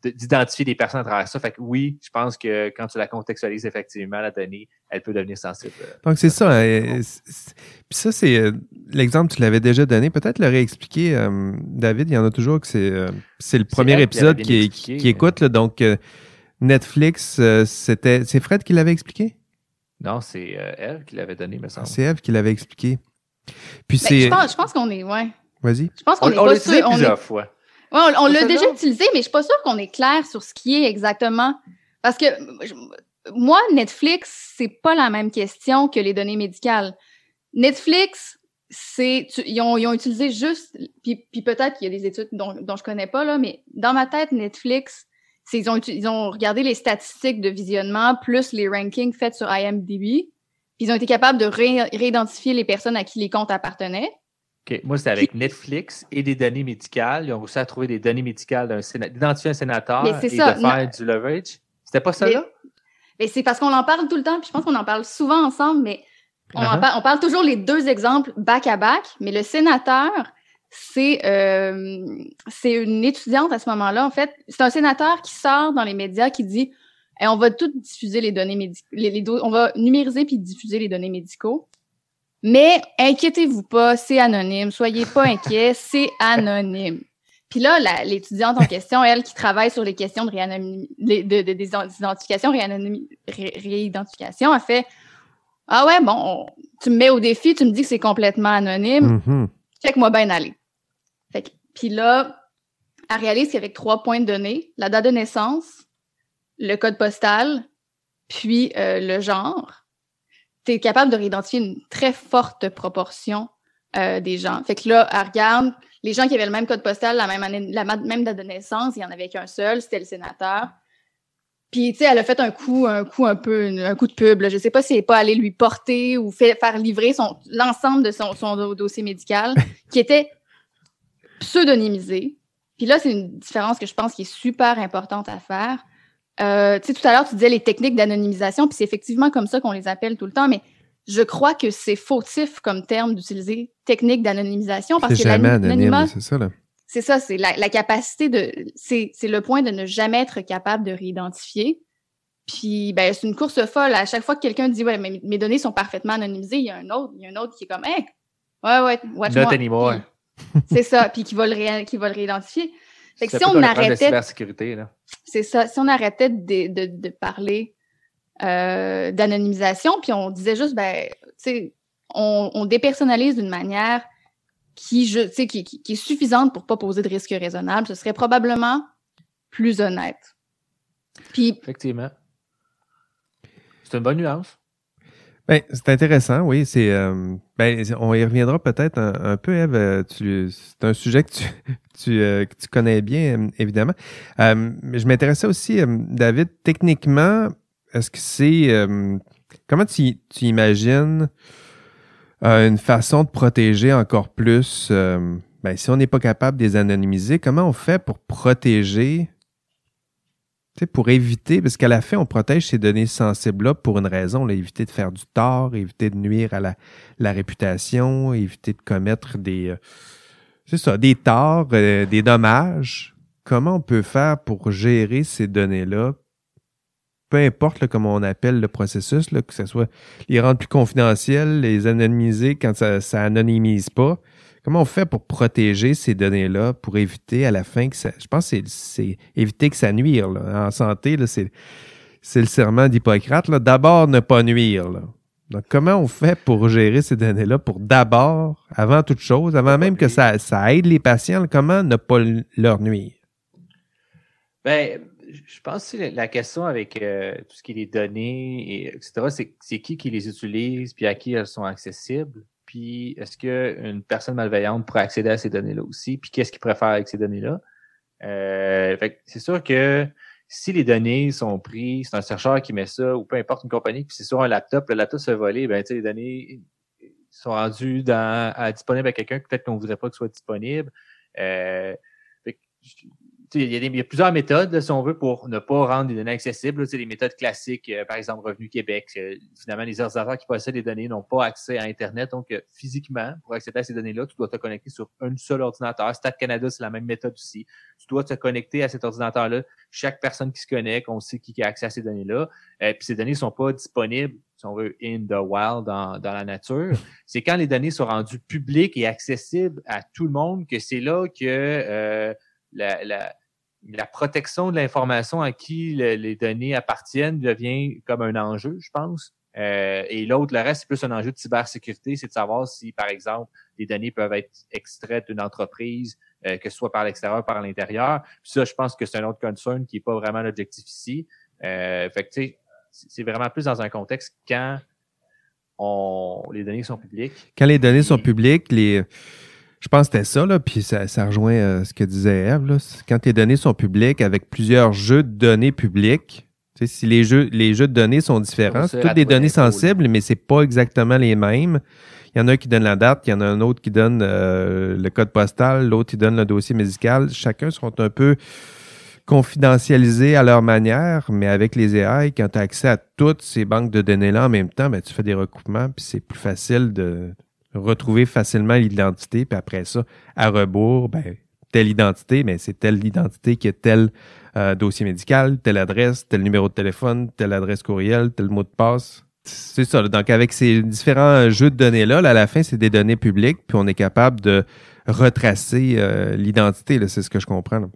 Speaker 2: d'identifier des personnes à travers ça. Fait que oui, je pense que quand tu la contextualises effectivement, la donnée, elle peut devenir sensible.
Speaker 1: Donc c'est ça. Hein, puis ça, c'est l'exemple, tu l'avais déjà donné. Peut-être le réexpliquer, David. Il y en a toujours que c'est c'est le premier épisode qui, qui, écoute. Là, donc Netflix, euh, c'était. C'est Fred qui l'avait expliqué?
Speaker 2: Non, c'est euh, Eve qui l'avait donné, me semble.
Speaker 1: C'est Eve qui l'avait expliqué. Puis
Speaker 3: ben, c'est. Je pense, je pense qu'on est. Ouais.
Speaker 1: Vas-y.
Speaker 3: Je pense qu'on est
Speaker 2: on
Speaker 3: pas
Speaker 2: sûr. plusieurs fois.
Speaker 3: Ouais, on, l'a déjà utilisé, mais je suis pas sûre qu'on est clair sur ce qui est exactement. Parce que moi, Netflix, c'est pas la même question que les données médicales. Netflix, c'est ils ont, ils ont utilisé juste puis, puis peut-être qu'il y a des études dont, dont je connais pas là, mais dans ma tête, Netflix, ils ont, ils ont regardé les statistiques de visionnement plus les rankings faits sur IMDb. Puis ils ont été capables de réidentifier les personnes à qui les comptes appartenaient.
Speaker 2: OK. Moi, c'était avec Netflix et des données médicales. Ils ont réussi à trouver des données médicales d'un sénateur, d'identifier un sénateur et ça. de faire du leverage. C'était pas ça, là?
Speaker 3: Mais c'est parce qu'on en parle tout le temps, puis je pense qu'on en parle souvent ensemble, mais on, uh-huh. on parle toujours les deux exemples back à back, mais le sénateur, c'est euh, c'est une étudiante à ce moment-là. En fait, c'est un sénateur qui sort dans les médias qui dit on va tout diffuser les données médicales, les, on va numériser puis diffuser les données médicaux. Mais inquiétez-vous pas, c'est anonyme. Soyez pas inquiets, c'est anonyme. Puis là, l'étudiante en question, elle qui travaille sur les questions de, de, de, d'identification, réidentification, a fait Ah ouais, bon, tu me mets au défi, tu me dis que c'est complètement anonyme. Mm-hmm. Check-moi bien aller. Puis là, elle réalise qu'avec trois points de données, la date de naissance, le code postal, puis euh, le genre, tu es capable de réidentifier une très forte proportion euh, des gens. Fait que là, elle regarde les gens qui avaient le même code postal, la même année, la même date de naissance, il y en avait qu'un seul, c'était le sénateur. Puis, tu sais, elle a fait un coup, un coup un peu, un coup de pub. Là. Je sais pas si elle n'est pas allée lui porter ou faire livrer son l'ensemble de son dossier médical, qui était pseudonymisé. Puis là, c'est une différence que je pense qui est super importante à faire. Euh, tu sais, tout à l'heure, tu disais les techniques d'anonymisation, puis c'est effectivement comme ça qu'on les appelle tout le temps, mais je crois que c'est fautif comme terme d'utiliser technique d'anonymisation parce que l'anonymat, c'est ça là. C'est ça, c'est la, capacité de, c'est, c'est le point de ne jamais être capable de réidentifier. Puis, ben, c'est une course folle. À chaque fois que quelqu'un dit, ouais, mes, mes, données sont parfaitement anonymisées, il y a un autre, il y a un autre qui est comme, hey, ouais, ouais, watch Not anymore. C'est ça, puis qui va le, ré, qui va le réidentifier. Fait que si on arrêtait, c'est ça, si on arrêtait de, de, de parler euh, d'anonymisation, puis on disait juste, ben, tu sais, on, on, dépersonnalise d'une manière qui, je, qui, qui, qui, est suffisante pour pas poser de risque raisonnable, ce serait probablement plus honnête. Puis,
Speaker 2: Effectivement. C'est une bonne nuance.
Speaker 1: Ben, c'est intéressant, oui. C'est, euh, ben, on y reviendra peut-être un, peu, Eve. c'est un sujet que tu, [laughs] tu, euh, que tu connais bien, évidemment. mais je m'intéressais aussi, David, techniquement, est-ce que c'est. Euh, comment tu, tu imagines euh, une façon de protéger encore plus. Euh, ben, si on n'est pas capable de les anonymiser, comment on fait pour protéger, pour éviter, parce qu'à la fin, on protège ces données sensibles-là pour une raison, là, éviter de faire du tort, éviter de nuire à la, réputation, éviter de commettre des, c'est ça, des torts, des dommages. Comment on peut faire pour gérer ces données-là? Peu importe comment on appelle le processus, là, que ce soit les rendre plus confidentiels, les anonymiser quand ça, ça anonymise pas. Comment on fait pour protéger ces données-là, pour éviter à la fin que ça. Je pense que c'est éviter que ça nuire. En santé, c'est le serment d'Hippocrate. D'abord, ne pas nuire. Donc, comment on fait pour gérer ces données-là pour d'abord, avant toute chose, avant même que ça, aide les patients, comment ne pas leur nuire?
Speaker 2: Ben, je pense que la question avec euh, tout ce qui est données, et, etc., c'est qui qui les utilise, puis à qui elles sont accessibles. Puis est-ce qu'une personne malveillante pourrait accéder à ces données-là aussi, puis qu'est-ce qu'il pourrait faire avec ces données-là? Euh, c'est sûr que si les données sont prises, c'est un chercheur qui met ça, ou peu importe une compagnie, puis c'est sur un laptop, le laptop se volé, ben, les données sont rendues dans, à, disponibles à quelqu'un que peut-être qu'on ne voudrait pas que soit disponible. Euh, il y, a plusieurs méthodes, si on veut, pour ne pas rendre les données accessibles. Les méthodes classiques, euh, par exemple Revenu Québec. Euh, finalement, les ordinateurs qui possèdent les données n'ont pas accès à Internet. Donc, euh, physiquement, pour accéder à ces données-là, tu dois te connecter sur un seul ordinateur. Stat Canada, c'est la même méthode aussi. Tu dois te connecter à cet ordinateur-là. Chaque personne qui se connecte, on sait qui a accès à ces données-là. puis ces données ne sont pas disponibles, si on veut, in the wild, dans, dans la nature. C'est quand les données sont rendues publiques et accessibles à tout le monde que c'est là que la, la la protection de l'information à qui les données appartiennent devient comme un enjeu, je pense. Euh, et l'autre, le reste, c'est plus un enjeu de cybersécurité, c'est de savoir si, par exemple, les données peuvent être extraites d'une entreprise, euh, que ce soit par l'extérieur, par l'intérieur. Puis ça, je pense que c'est un autre concern qui n'est pas vraiment l'objectif ici. Euh, fait que, tu sais, c'est vraiment plus dans un contexte quand on, les données sont publiques.
Speaker 1: Quand les données sont publiques, les je pense que c'était ça, là, puis ça, ça rejoint euh, ce que disait Eve. Là. Quand les données sont publiques avec plusieurs jeux de données publics, si les jeux, les jeux de données sont différents, c'est toutes des données sensibles, mais c'est pas exactement les mêmes. Il y en a un qui donne la date, il y en a un autre qui donne euh, le code postal, l'autre qui donne le dossier médical. Chacun seront un peu confidentialisés à leur manière, mais avec les AI, quand tu as accès à toutes ces banques de données-là en même temps, ben, tu fais des recoupements, puis c'est plus facile de, retrouver facilement l'identité, puis après ça, à rebours, ben, telle identité, mais c'est telle identité qui a tel euh, dossier médical, telle adresse, tel numéro de téléphone, telle adresse courriel, tel mot de passe. C'est ça. Donc, avec ces différents jeux de données-là, à la fin, c'est des données publiques, puis on est capable de retracer euh, l'identité. C'est ce que je comprends. Oui,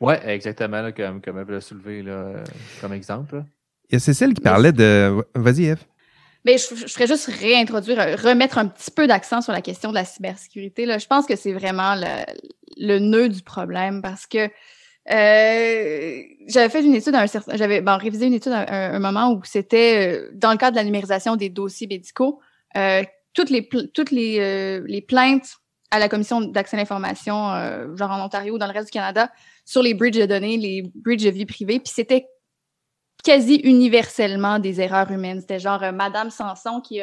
Speaker 2: Ouais, exactement, comme, comme elle l'a soulevé là, comme exemple.
Speaker 1: Il y a Cécile qui parlait de. Vas-y, Eve.
Speaker 3: Mais je, je, ferais juste réintroduire, remettre un petit peu d'accent sur la question de la cybersécurité. Là. Je pense que c'est vraiment le, le nœud du problème parce que euh, j'avais fait une étude j'avais bon, révisé une étude à un, moment où c'était euh, dans le cadre de la numérisation des dossiers médicaux, euh, toutes les toutes les, euh, les plaintes à la commission d'accès à l'information, genre en Ontario ou dans le reste du Canada, sur les bridges de données, les bridges de vie privée, puis c'était quasi universellement des erreurs humaines. C'était genre Madame Sanson qui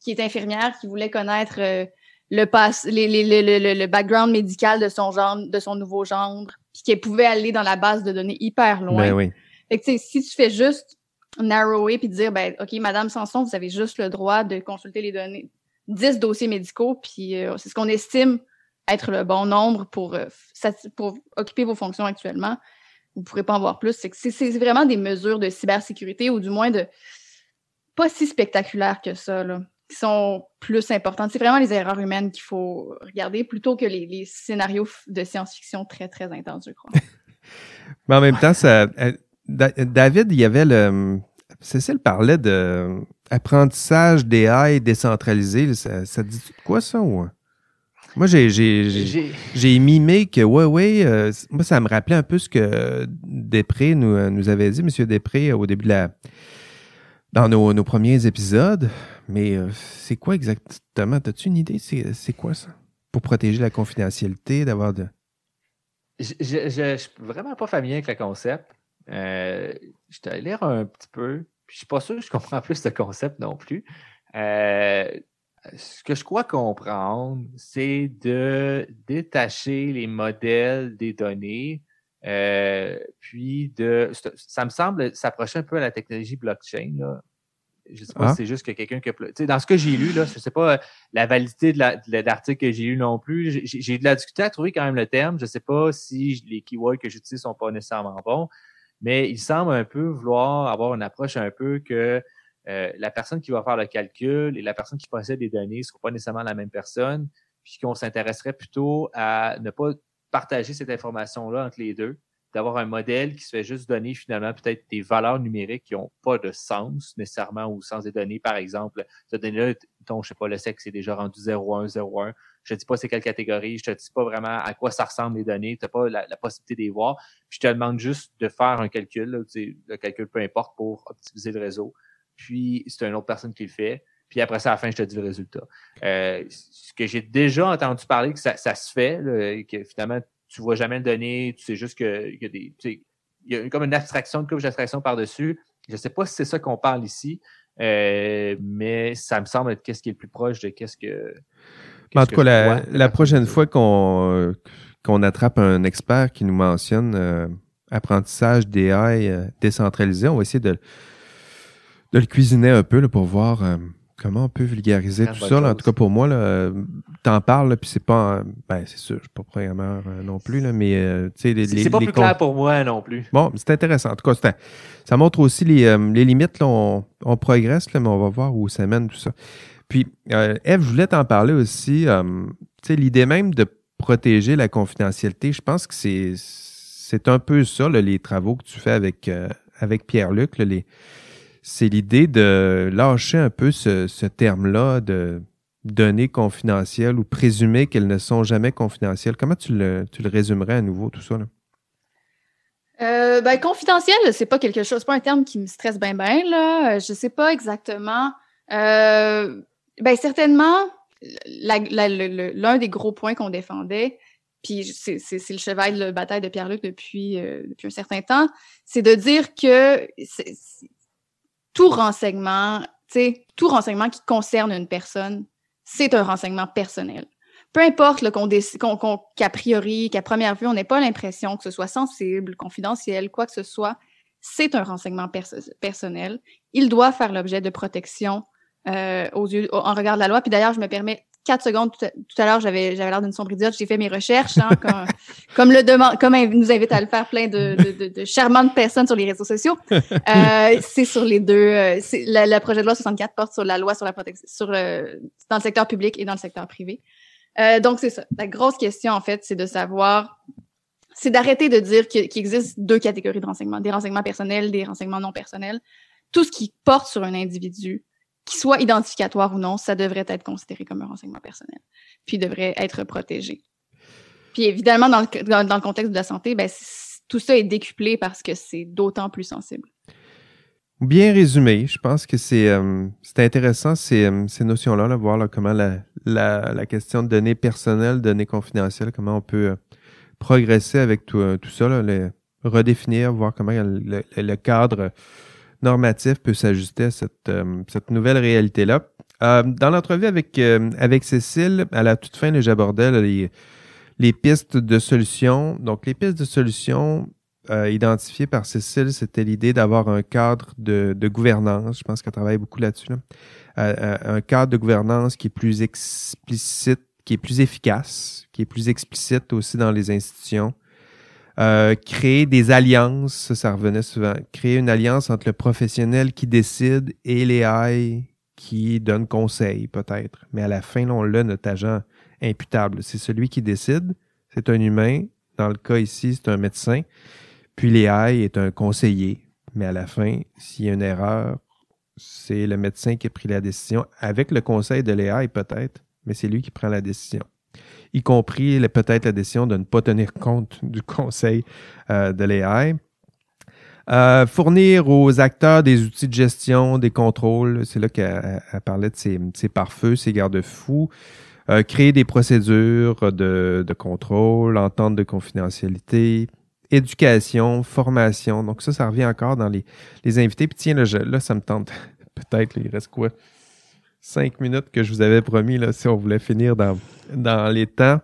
Speaker 3: qui est infirmière, qui voulait connaître le, pass, les, les, le, le, background médical de son genre, de son nouveau gendre, puis qu'elle pouvait aller dans la base de données hyper loin.
Speaker 1: Ben oui.
Speaker 3: Fait que, si tu fais juste narrower puis dire, ben, OK, Madame Sanson, vous avez juste le droit de consulter les données, 10 dossiers médicaux, puis euh, c'est ce qu'on estime être le bon nombre pour, euh, pour occuper vos fonctions actuellement. Vous ne pourrez pas en voir plus. C'est vraiment des mesures de cybersécurité ou du moins de pas si spectaculaires que ça. Qui sont plus importantes. C'est vraiment les erreurs humaines qu'il faut regarder plutôt que les, scénarios de science-fiction très, très intenses, je crois. [laughs]
Speaker 1: Mais en même temps, euh, David, il y avait le. Cécile parlait de apprentissage d'AI décentralisé. Ça, ça dit quoi, ça? Ou... Moi, j'ai, mimé que, ouais, ouais, euh, moi, ça me rappelait un peu ce que Després nous, nous avait dit, M. Després, au début de la. dans nos, nos premiers épisodes. Mais euh, c'est quoi exactement? As-tu une idée? C'est quoi ça? Pour protéger la confidentialité, d'avoir de.
Speaker 2: Je ne suis vraiment pas familier avec le concept. Euh, je t'ai lire un petit peu. Je suis pas sûr que je comprends plus ce concept non plus. Euh, ce que je crois comprendre, c'est de détacher les modèles des données, puis de. Ça me semble s'approcher un peu à la technologie blockchain. Là. Je sais pas si ah. c'est juste que quelqu'un qui Dans ce que j'ai lu, là, je sais pas euh, la validité de l'article que j'ai lu non plus. J'ai de la difficulté à trouver quand même le terme. Je sais pas si les keywords que j'utilise sont pas nécessairement bons, mais il semble un peu vouloir avoir une approche un peu que euh, la personne qui va faire le calcul et la personne qui possède les données ne seront pas nécessairement la même personne, puis qu'on s'intéresserait plutôt à ne pas partager cette information-là entre les deux d'avoir un modèle qui se fait juste donner finalement peut-être des valeurs numériques qui n'ont pas de sens nécessairement au sens des données. Par exemple, cette donnée-là, ton, je sais pas, le sexe est déjà rendu 0,1, 0,1. Je te dis pas c'est quelle catégorie, je te dis pas vraiment à quoi ça ressemble les données, tu n'as pas la, possibilité de les voir. Puis je te demande juste de faire un calcul, le calcul peu importe pour optimiser le réseau. Puis c'est une autre personne qui le fait. Puis après ça, à la fin, je te dis le résultat. Euh, ce que j'ai déjà entendu parler que ça, ça se fait, là, que finalement, tu vois jamais le donner, tu sais juste qu'il y a des. Il y a comme une abstraction, une couche d'abstraction par-dessus. Je ne sais pas si c'est ça qu'on parle ici, euh, mais ça me semble être qu'est-ce qui est le plus proche de qu'est-ce que.
Speaker 1: en tout cas, la, prochaine fois qu'on qu'on attrape un expert qui nous mentionne euh, apprentissage euh, décentralisé, on va essayer de, de le cuisiner un peu là, pour voir Comment on peut vulgariser tout ça? en tout cas, pour moi, t'en parles, puis c'est pas. Ben, c'est sûr, je suis pas programmeur euh, non plus, là, mais euh, tu sais,
Speaker 2: C'est pas plus clair pour moi non plus.
Speaker 1: Bon, c'est intéressant. En tout cas, ça montre aussi les, euh, les limites. Là, on, on, progresse, là, mais on va voir où ça mène tout ça. Puis, Eve, je voulais t'en parler aussi. tu sais, l'idée même de protéger la confidentialité, je pense que c'est c'est un peu ça, là, les travaux que tu fais avec, avec Pierre-Luc, les c'est l'idée de lâcher un peu ce, terme-là de données confidentielles ou présumer qu'elles ne sont jamais confidentielles. Comment tu le, résumerais à nouveau, tout ça? Là?
Speaker 3: Euh, ben, confidentiel, c'est pas quelque chose, pas un terme qui me stresse bien, bien, là. Je sais pas exactement. Euh, ben, certainement, l'un des gros points qu'on défendait, puis c'est le cheval de bataille de Pierre-Luc depuis, euh, depuis un certain temps, c'est de dire que tout renseignement, tu sais, tout renseignement qui concerne une personne, c'est un renseignement personnel. Peu importe qu'on qu qu'a priori, qu'à première vue, on n'ait pas l'impression que ce soit sensible, confidentiel, quoi que ce soit, c'est un renseignement personnel. Il doit faire l'objet de protection euh, aux yeux, en regard de la loi. Puis d'ailleurs, je me permets quatre secondes. Tout à, l'heure, j'avais, j'avais l'air d'une sombre idiote. J'ai fait mes recherches, hein, comme, [laughs] comme, le demande, comme nous invite à le faire plein de, de, de, charmantes personnes sur les réseaux sociaux. [laughs] Euh, c'est sur les deux. Euh, c'est, le projet de loi 64 porte sur la loi sur la protection, sur euh, dans le secteur public et dans le secteur privé. Euh, donc, c'est ça. La grosse question, en fait, c'est de savoir c'est d'arrêter de dire qu'il existe deux catégories de renseignements, des renseignements personnels, des renseignements non personnels. Tout ce qui porte sur un individu, qui soit identificatoire ou non, ça devrait être considéré comme un renseignement personnel, puis devrait être protégé. Puis évidemment, dans le, dans, le contexte de la santé, ben, tout ça est décuplé parce que c'est d'autant plus sensible.
Speaker 1: Bien résumé, je pense que c'est euh, intéressant ces, euh, ces notions-là, là, voir comment la, la, question de données personnelles, données confidentielles, comment on peut euh, progresser avec tout, tout ça, là, les, redéfinir, voir comment le cadre normatif peut s'ajuster à cette, euh, cette nouvelle réalité-là. Euh, dans l'entrevue avec, euh, avec Cécile, à la toute fin, j'abordais les, les pistes de solutions. Donc, les pistes de solutions identifiées par Cécile, c'était l'idée d'avoir un cadre de, de gouvernance. Je pense qu'elle travaille beaucoup là-dessus. un cadre de gouvernance qui est plus explicite, qui est plus efficace, qui est plus explicite aussi dans les institutions. Euh, créer des alliances, ça, revenait souvent, créer une alliance entre le professionnel qui décide et les qui donne conseil, peut-être. Mais à la fin, on l'a, notre agent imputable. C'est celui qui décide, c'est un humain. Dans le cas ici, c'est un médecin. Puis l'AI est un conseiller. Mais à la fin, s'il y a une erreur, c'est le médecin qui a pris la décision, avec le conseil de l'AI peut-être, mais c'est lui qui prend la décision y compris peut-être la décision de ne pas tenir compte du conseil euh, de l'AI. Euh, fournir aux acteurs des outils de gestion, des contrôles, c'est là qu'elle parlait de ses, ses pare-feux, ses garde-fous. Euh, créer des procédures de, de contrôle, entente de confidentialité, éducation, formation. Donc ça, ça revient encore dans les, les invités. Puis tiens, là, là ça me tente. [laughs] Peut-être, il reste quoi? cinq minutes que je vous avais promis, là, si on voulait finir dans, dans les temps.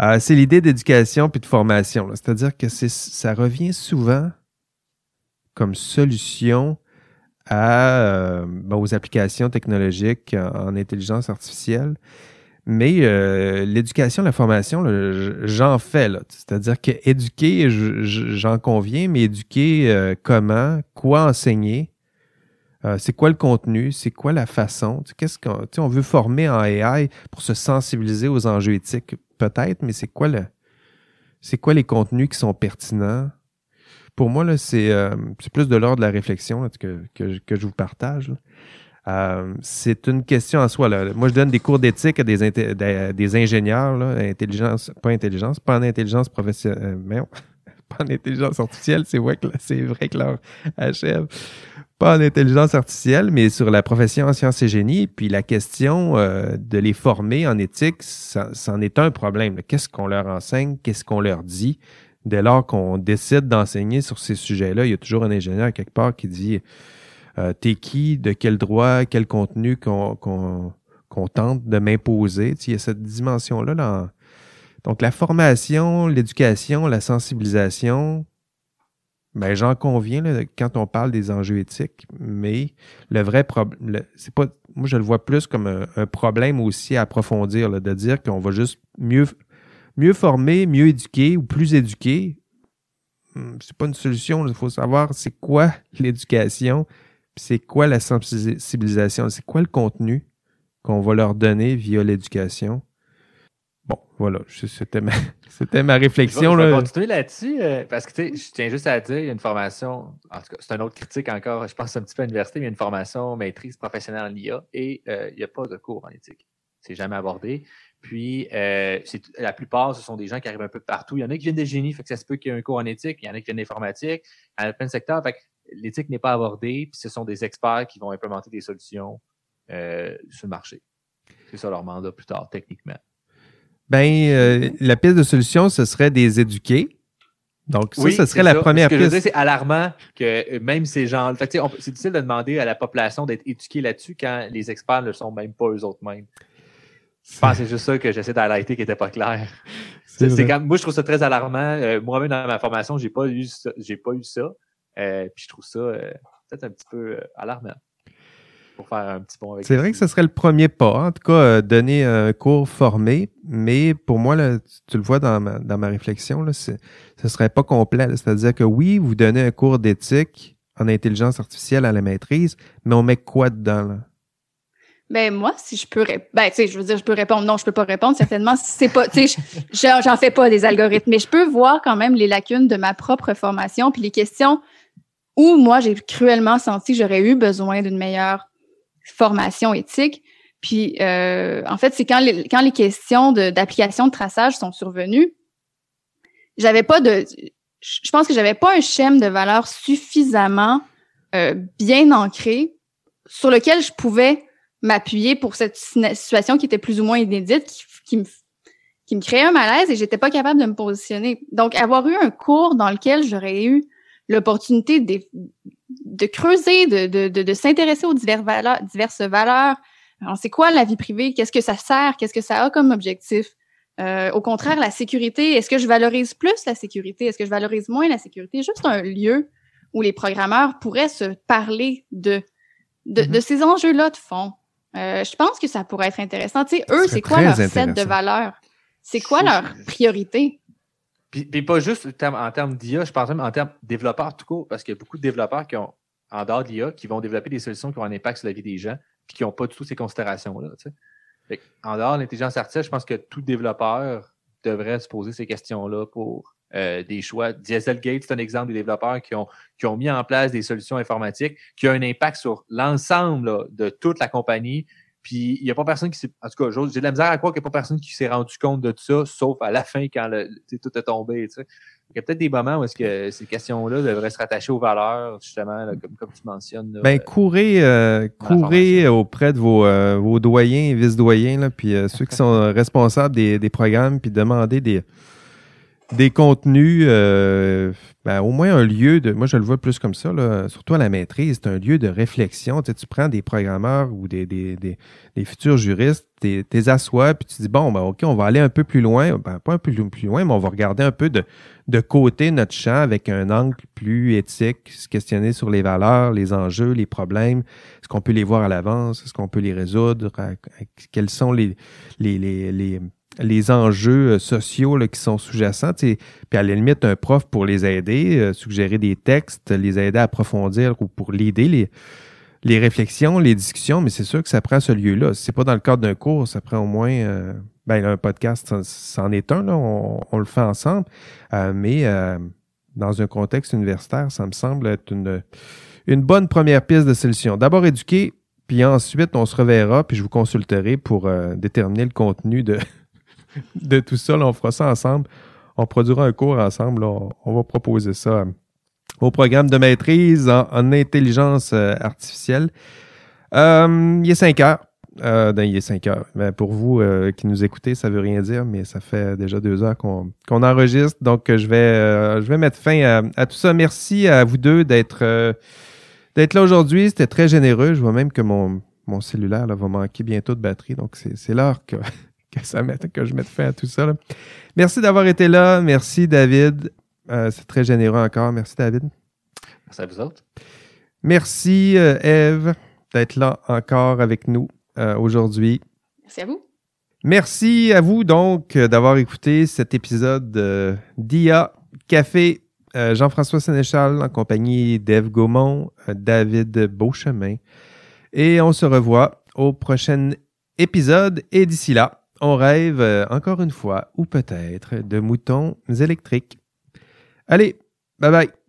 Speaker 1: Euh, c'est l'idée d'éducation puis de formation. C'est-à-dire que ça revient souvent comme solution euh, aux applications technologiques en, intelligence artificielle. Mais euh, l'éducation, la formation, j'en fais. C'est-à-dire que éduquer, j'en conviens, mais éduquer comment, quoi enseigner, euh, c'est quoi le contenu? C'est quoi la façon? Qu'est-ce qu'on on veut former en AI pour se sensibiliser aux enjeux éthiques? Peut-être, mais c'est quoi le c'est quoi les contenus qui sont pertinents? Pour moi, là, c'est, euh, plus de l'ordre de la réflexion que, que, que, je vous partage. Euh, c'est une question en soi. Là. Moi, je donne des cours d'éthique à des, des, ingénieurs, là, intelligence, pas intelligence, pas en intelligence professionnelle, mais [laughs] pas en intelligence artificielle, c'est vrai que c'est vrai que leur achève pas en intelligence artificielle, mais sur la profession en sciences et génie. Puis la question euh, de les former en éthique, c'en est un problème. Qu'est-ce qu'on leur enseigne? Qu'est-ce qu'on leur dit? Dès lors qu'on décide d'enseigner sur ces sujets-là, il y a toujours un ingénieur quelque part qui dit euh, T'es qui, de quel droit, quel contenu qu'on, tente de m'imposer. il y a cette dimension-là. Là, Donc la formation, l'éducation, la sensibilisation, ben, j'en conviens quand on parle des enjeux éthiques, mais le vrai problème, c'est pas, moi je le vois plus comme un, problème aussi à approfondir, de dire qu'on va juste mieux, mieux former, mieux éduquer ou plus éduquer. Hmm, c'est pas une solution. Il faut savoir c'est quoi [laughs] l'éducation, c'est quoi la sensibilisation, c'est quoi le contenu qu'on va leur donner via l'éducation Bon, voilà, c'était ma, [laughs] c'était ma réflexion.
Speaker 2: Je
Speaker 1: vais,
Speaker 2: continuer là-dessus, euh, parce que tu sais, je tiens juste à dire, il y a une formation, en tout cas, c'est une autre critique encore, je pense un petit peu à l'université, mais il y a une formation maîtrise professionnelle en IA et euh, il n'y a pas de cours en éthique. C'est jamais abordé. Puis, euh, la plupart, ce sont des gens qui arrivent un peu partout. Il y en a qui viennent des génies, fait que ça se peut qu'il y ait un cours en éthique. Il y en a qui viennent d'informatique. Il y en a plein de secteurs. Fait que l'éthique n'est pas abordée. Puis, ce sont des experts qui vont implémenter des solutions sur le marché. C'est ça leur mandat plus tard, techniquement.
Speaker 1: Ben, euh, la piste de solution, ce serait des éduqués. Donc, ça, ce serait la première
Speaker 2: ce
Speaker 1: que
Speaker 2: piste. c'est alarmant que même ces gens. c'est difficile de demander à la population d'être éduquée là-dessus quand les experts ne sont même pas eux autres mêmes. Je pense que c'est juste ça que j'essaie d'highlighter qui n'était pas clair. C'est quand, moi, je trouve ça très alarmant. Euh, moi-même, dans ma formation, j'ai pas eu ça. J'ai pas eu ça. Euh, puis je trouve ça peut-être un petit peu alarmant. Pour faire un petit pont avec
Speaker 1: C'est vrai que ce serait le premier pas, en tout cas, euh, donner un cours formé, mais pour moi, là, tu le vois dans ma, dans ma réflexion, là, c'est- ce serait pas complet. là. C'est-à-dire que oui, vous donnez un cours d'éthique en intelligence artificielle à la maîtrise, mais on met quoi dedans? Là?
Speaker 3: Ben moi, si je peux répondre, ben tu sais, je veux dire, je peux répondre. Non, je peux pas répondre. Certainement, si c'est pas, tu sais, je- j'en j'en fais pas des algorithmes, mais je peux voir quand même les lacunes de ma propre formation, puis les questions où moi j'ai cruellement senti que j'aurais eu besoin d'une meilleure formation éthique. Puis euh, en fait, c'est quand les quand les questions d'application de, traçage sont survenues, j'avais pas de, je pense que j'avais pas un schème de valeur suffisamment euh, bien ancré sur lequel je pouvais m'appuyer pour cette situation qui était plus ou moins inédite, qui, qui me qui me créait un malaise et j'étais pas capable de me positionner. Donc, avoir eu un cours dans lequel j'aurais eu l'opportunité de, creuser, de, de, de, de s'intéresser aux divers valeurs, diverses valeurs. Alors, c'est quoi la vie privée? Qu'est-ce que ça sert? Qu'est-ce que ça a comme objectif? Euh, au contraire, la sécurité, est-ce que je valorise plus la sécurité? Est-ce que je valorise moins la sécurité? Juste un lieu où les programmeurs pourraient se parler de, de,
Speaker 1: Mhm.
Speaker 3: de ces enjeux-là de fond. Euh, je pense que ça pourrait être intéressant. Tu sais, eux, c'est quoi leur set de valeurs? C'est quoi leur priorité?
Speaker 2: Puis, puis pas juste en termes- en termes d'IA, je pense même en termes développeurs tout court, parce qu'il y a beaucoup de développeurs qui ont, en dehors de l'IA, qui vont développer des solutions qui ont un impact sur la vie des gens, puis qui n'ont pas du tout ces considérations-là. En dehors de l'intelligence artificielle, je pense que tout développeur devrait se poser ces questions-là pour euh, des choix. Dieselgate, c'est un exemple des développeurs qui ont, mis en place des solutions informatiques qui ont un impact sur l'ensemble de toute la compagnie. Puis il n'y a pas personne qui s'est. En tout cas, j'ai de la misère à croire qu'il n'y a pas personne qui s'est rendu compte de ça, sauf à la fin quand tout est tombé. Il y a peut-être des moments où est-ce que ces questions-là devraient se rattacher aux valeurs, justement, là, comme, comme tu mentionnes. là.
Speaker 1: Ben, courez, euh, courez auprès de vos, euh, vos doyens et vice-doyens, puis euh, ceux qui sont responsables des, des programmes, puis demandez des, des contenus, euh, ben, au moins un lieu de, moi je le vois plus comme ça, là, surtout à la maîtrise, c'est un lieu de réflexion. Tu, sais, tu prends des programmeurs ou des, des, des, des futurs juristes, t'es t'es assois, puis tu dis, bon, ben, OK, on va aller un peu plus loin, ben, pas un peu plus loin, mais on va regarder un peu de, de côté notre champ avec un angle plus éthique, se questionner sur les valeurs, les enjeux, les problèmes. Est-ce qu'on peut les voir à l'avance? Est-ce qu'on peut les résoudre? Quels sont les, les, les, les, les enjeux euh, sociaux là, qui sont sous-jacents? Puis à la limite, un prof pour les aider, euh, suggérer des textes, les aider à approfondir ou pour l'aider, les, les réflexions, les discussions, mais c'est sûr que ça prend ce lieu-là. Si c'est pas dans le cadre d'un cours, ça prend au moins euh, ben, un podcast, c'en est un, là, on, on le fait ensemble. Euh, mais euh, dans un contexte universitaire, ça me semble être une, une bonne première piste de solution. D'abord éduquer, puis ensuite on se reverra, puis je vous consulterai pour euh, déterminer le contenu de, de tout ça. On fera ça ensemble. On produira un cours ensemble. On, va proposer ça euh, au programme de maîtrise en, en intelligence euh, artificielle. Euh, il est 5 heures. Ben, il est 5 heures. Ben, pour vous qui nous écoutez, ça veut rien dire, mais ça fait déjà deux heures qu'on enregistre. Donc, je vais, je vais mettre fin à, tout ça. Merci à vous deux d'être là aujourd'hui. C'était très généreux. Je vois même que mon, mon cellulaire va manquer bientôt de batterie. Donc, c'est l'heure que, que, ça mette, que je mette fin à tout ça. là. Merci d'avoir été là. Merci, David. Euh, c'est très généreux encore. Merci, David.
Speaker 2: Merci à vous autres.
Speaker 1: Merci, euh, Eve, d'être là encore avec nous euh, aujourd'hui.
Speaker 3: Merci à vous.
Speaker 1: Merci à vous donc euh, d'avoir écouté cet épisode euh, d'IA Café. Euh, Jean-François Sénéchal en compagnie d'Ève Gaumont, euh, David Beauchemin. Et on se revoit au prochain épisode. Et d'ici là, on rêve euh, encore une fois, ou peut-être, de moutons électriques. Allez, bye bye.